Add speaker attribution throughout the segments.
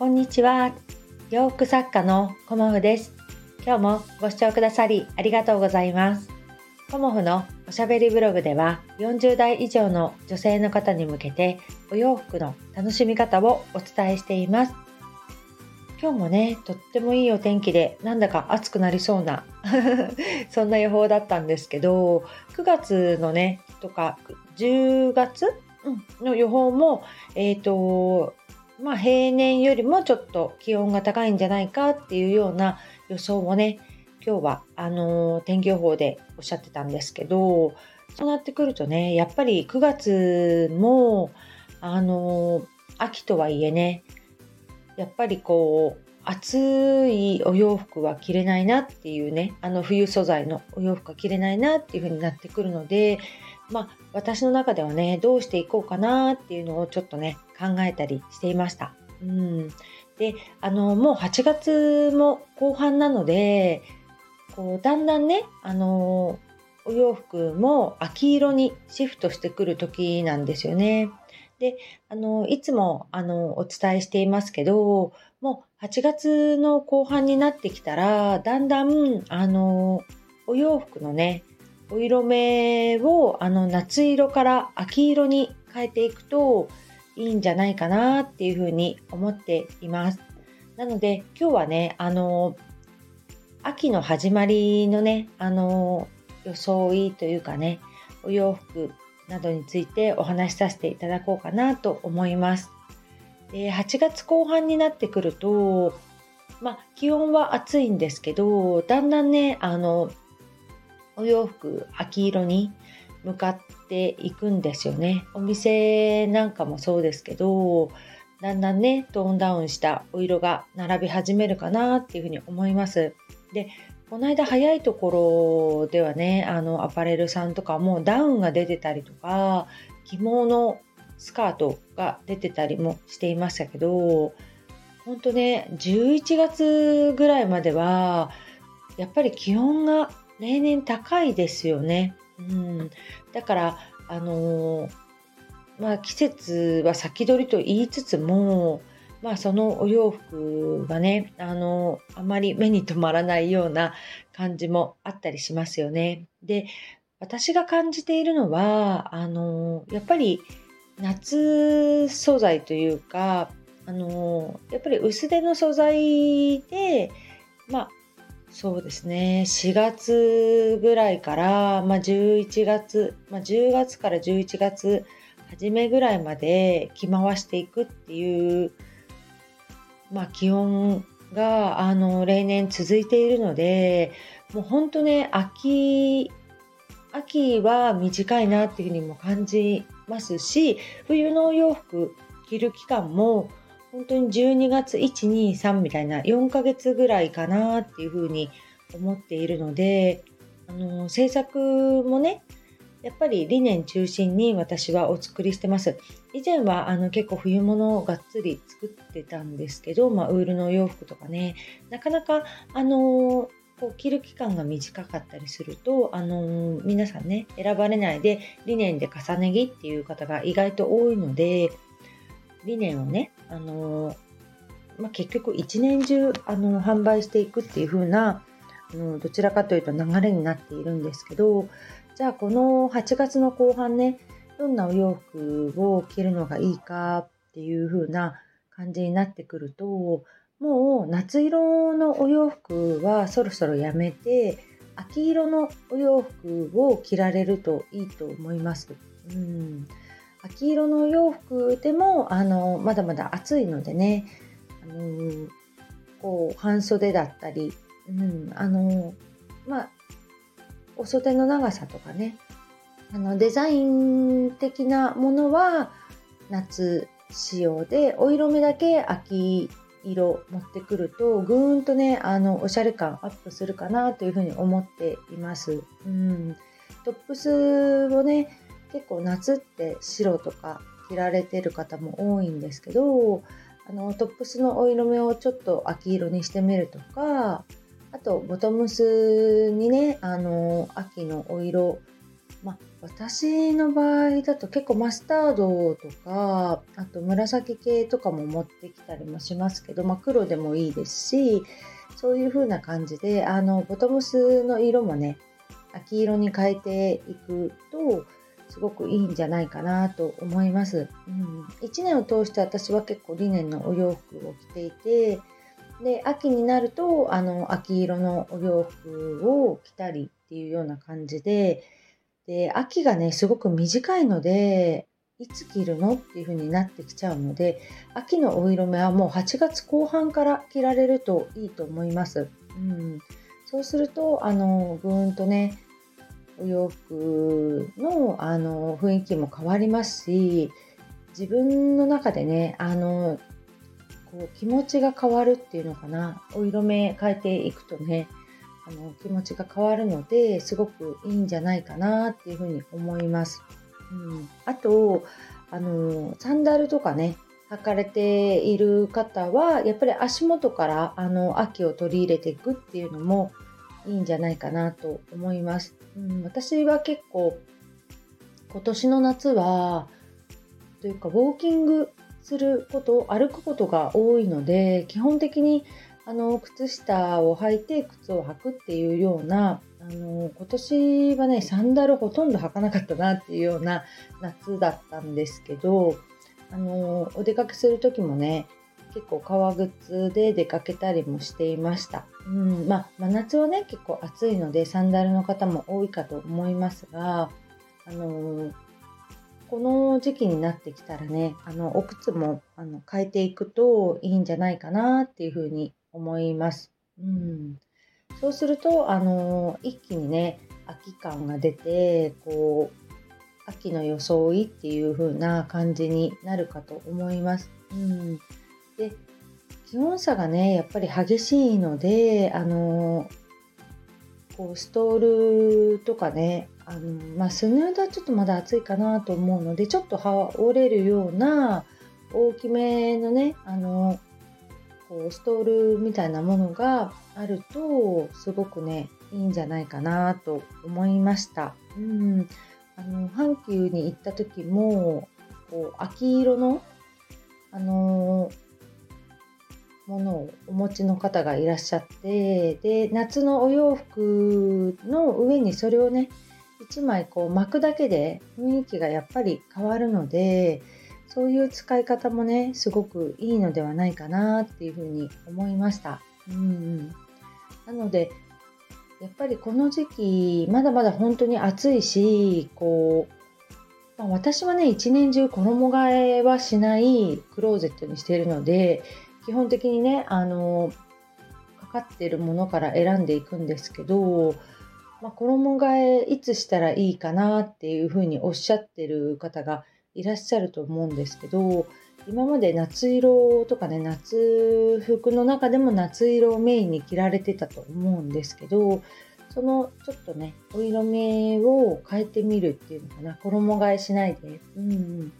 Speaker 1: こんにちは。洋服作家のコモフです。今日もご視聴くださりありがとうございます。コモフのおしゃべりブログでは40代以上の女性の方に向けてお洋服の楽しみ方をお伝えしています。今日もね、とってもいいお天気でなんだか暑くなりそうな そんな予報だったんですけど、9月のね、とか10月、の予報も、えっ、ー、と、まあ、平年よりもちょっと気温が高いんじゃないかっていうような予想をね、今日はあの天気予報でおっしゃってたんですけど、そうなってくるとね、やっぱり9月も、あの秋とはいえね、やっぱりこう、暑いお洋服は着れないなっていうね、あの冬素材のお洋服は着れないなっていう風になってくるので、まあ、私の中ではね、どうしていこうかなっていうのをちょっとね、考えたりしていました。うん。で、あの、もう8月も後半なので、こう、だんだんね、あの、お洋服も秋色にシフトしてくる時なんですよね。で、あの、いつも、あの、お伝えしていますけど、もう8月の後半になってきたら、だんだん、あの、お洋服のね、お色目をあの夏色から秋色に変えていくといいんじゃないかなっていうふうに思っています。なので今日はね、あの、秋の始まりのね、あの、装いというかね、お洋服などについてお話しさせていただこうかなと思います。で8月後半になってくると、まあ、気温は暑いんですけど、だんだんね、あの、お洋服秋色に向かっていくんですよね。お店なんかもそうですけど、だんだんね、トーンダウンしたお色が並び始めるかなっていうふうに思います。で、この間早いところではね、あのアパレルさんとかもダウンが出てたりとか、着物スカートが出てたりもしていましたけど、本当ね、11月ぐらいまでは、やっぱり気温が例年高いですよね。うん、だからあのー、まあ、季節は先取りと言いつつも、まあ、そのお洋服がね、あのー、あまり目に留まらないような感じもあったりしますよね。で、私が感じているのは、あのー、やっぱり夏素材というか、あのやっぱり薄手の素材で、まあ、そうですね。4月ぐらいから、まあ、11月、まあ、10月から11月初めぐらいまで着回していくっていう、まあ、気温があの例年続いているのでもう本当ね秋秋は短いなっていうふうにも感じますし冬のお洋服着る期間も本当に12月123みたいな4ヶ月ぐらいかなっていうふうに思っているのであの制作もねやっぱり理念中心に私はお作りしてます。以前はあの結構冬物をがっつり作ってたんですけど、まあ、ウールの洋服とかね、なかなかあのこう着る期間が短かったりすると、あの皆さんね、選ばれないで理念で重ね着っていう方が意外と多いので、理念をね、あのまあ、結局一年中あの販売していくっていう風なあのどちらかというと流れになっているんですけどじゃあこの8月の後半ねどんなお洋服を着るのがいいかっていう風な感じになってくるともう夏色のお洋服はそろそろやめて秋色のお洋服を着られるといいと思います。うん秋色の洋服でもあのまだまだ暑いのでねあのこう半袖だったり、うん、あのまあお袖の長さとかねあのデザイン的なものは夏仕様でお色目だけ秋色持ってくるとぐーんとねあのおしゃれ感アップするかなというふうに思っています。うん、トップスをね結構夏って白とか着られてる方も多いんですけどあのトップスのお色目をちょっと秋色にしてみるとかあとボトムスにねあの秋のお色、まあ私の場合だと結構マスタードとかあと紫系とかも持ってきたりもしますけど、まあ、黒でもいいですしそういう風な感じであのボトムスの色もね秋色に変えていくとすごくいいんじゃないかなと思います。うん、1年を通して私は結構リネンのお洋服を着ていてで秋になるとあの秋色のお洋服を着たりっていうような感じでで、秋がね、すごく短いので、いつ着るのっていう風になってきちゃうので、秋のお色目はもう8月後半から着られるといいと思います。うん、そうすると、あの、ぐーんとね、お洋服のあの雰囲気も変わりますし、自分の中でね、あの、こう気持ちが変わるっていうのかな、お色目変えていくとね、あの気持ちが変わるのですごくいいんじゃないかなっていうふうに思います。うん、あとあのサンダルとかね履かれている方はやっぱり足元からあの秋を取り入れていくっていうのもいいんじゃないかなと思います。うん、私は結構今年の夏はというかウォーキングすること歩くことが多いので基本的にあの靴下を履いて靴を履くっていうようなあの今年はねサンダルほとんど履かなかったなっていうような夏だったんですけどあのお出かけする時もね結構革靴で出かけたりもしていました。うん、まあ、真夏はね結構暑いのでサンダルの方も多いかと思いますが、あのこの時期になってきたらねあのお靴もあの変えていくといいんじゃないかなっていうふうに思います。うん、そうすると、あの一気にね秋感が出てこう秋の装いっていう風な感じになるかと思います。うん、で気温差がねやっぱり激しいのであのこうストールとかねあの、まあ、スヌードはちょっとまだ暑いかなと思うのでちょっと羽織れるような大きめのねあのこうストールみたいなものがあるとすごくねいいんじゃないかなと思いました。うん、あの阪急に行った時もこう秋色の、あのー、ものをお持ちの方がいらっしゃってで夏のお洋服の上にそれをね1枚こう巻くだけで雰囲気がやっぱり変わるのでそういう使い方もね、すごくいいのではないかなっていうふうに思いました。うん、なので、やっぱりこの時期、まだまだ本当に暑いし、こう、ま、私はね、一年中衣替えはしないクローゼットにしているので、基本的にね、あの、かかってるものから選んでいくんですけど、まあ、衣替えいつしたらいいかなっていうふうにおっしゃってる方がいらっしゃると思うんですけど今まで夏色とかね夏服の中でも夏色をメインに着られてたと思うんですけどそのちょっとねお色目を変えてみるっていうのかな衣替えしないで、うん、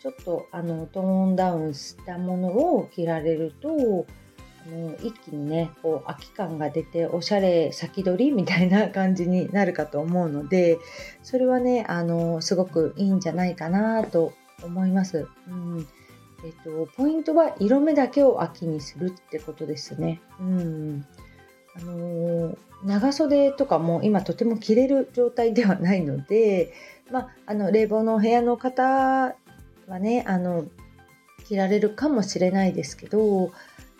Speaker 1: ちょっとあのトーンダウンしたものを着られるともう一気にねこう秋感が出ておしゃれ先取りみたいな感じになるかと思うのでそれはねあのすごくいいんじゃないかなと思います。うんえっと、ポイントは色目だけを秋にするってことですね。うんあの長袖とかも今とても着れる状態ではないので、まあ、あの冷房の部屋の方はねあの着られるかもしれないですけど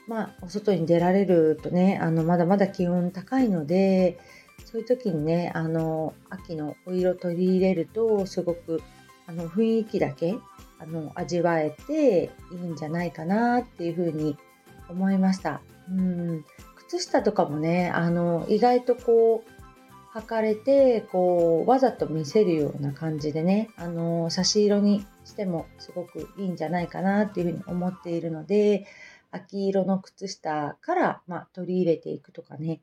Speaker 1: まあ、お外に出られるとね、あの、まだまだ気温高いので、そういう時にね、あの、秋のお色取り入れると、すごく、あの、雰囲気だけ、あの、味わえていいんじゃないかなっていうふうに思いました。うん。靴下とかもね、あの、意外とこう、履かれて、こう、わざと見せるような感じでね、あの、差し色にしてもすごくいいんじゃないかなっていうふうに思っているので、秋色の靴下から、まあ、取り入れていくとかね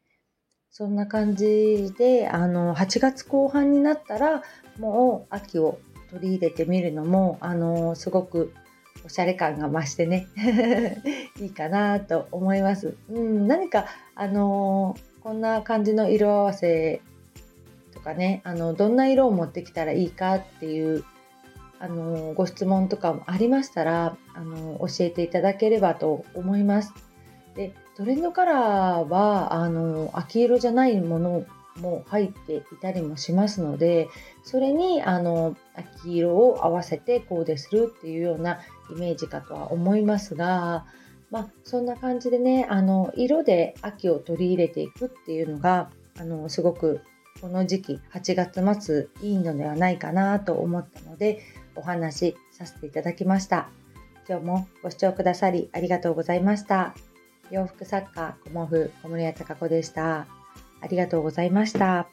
Speaker 1: そんな感じであの8月後半になったらもう秋を取り入れてみるのもあのすごくおしゃれ感が増してね いいかなと思います。うん、何かあのこんな感じの色合わせかねあのどんな色を持ってきたらいいかっていうあのご質問とかもありましたらあの教えていただければと思います。でトレンドカラーはあの秋色じゃないものも入っていたりもしますのでそれにあの秋色を合わせてコーデするっていうようなイメージかとは思いますが、まあ、そんな感じでねあの色で秋を取り入れていくっていうのがあのすごくこの時期8月末いいのではないかなと思ったのでお話しさせていただきました。今日もご視聴くださりありがとうございました。洋服作家、小毛布、小森屋隆子でした。ありがとうございました。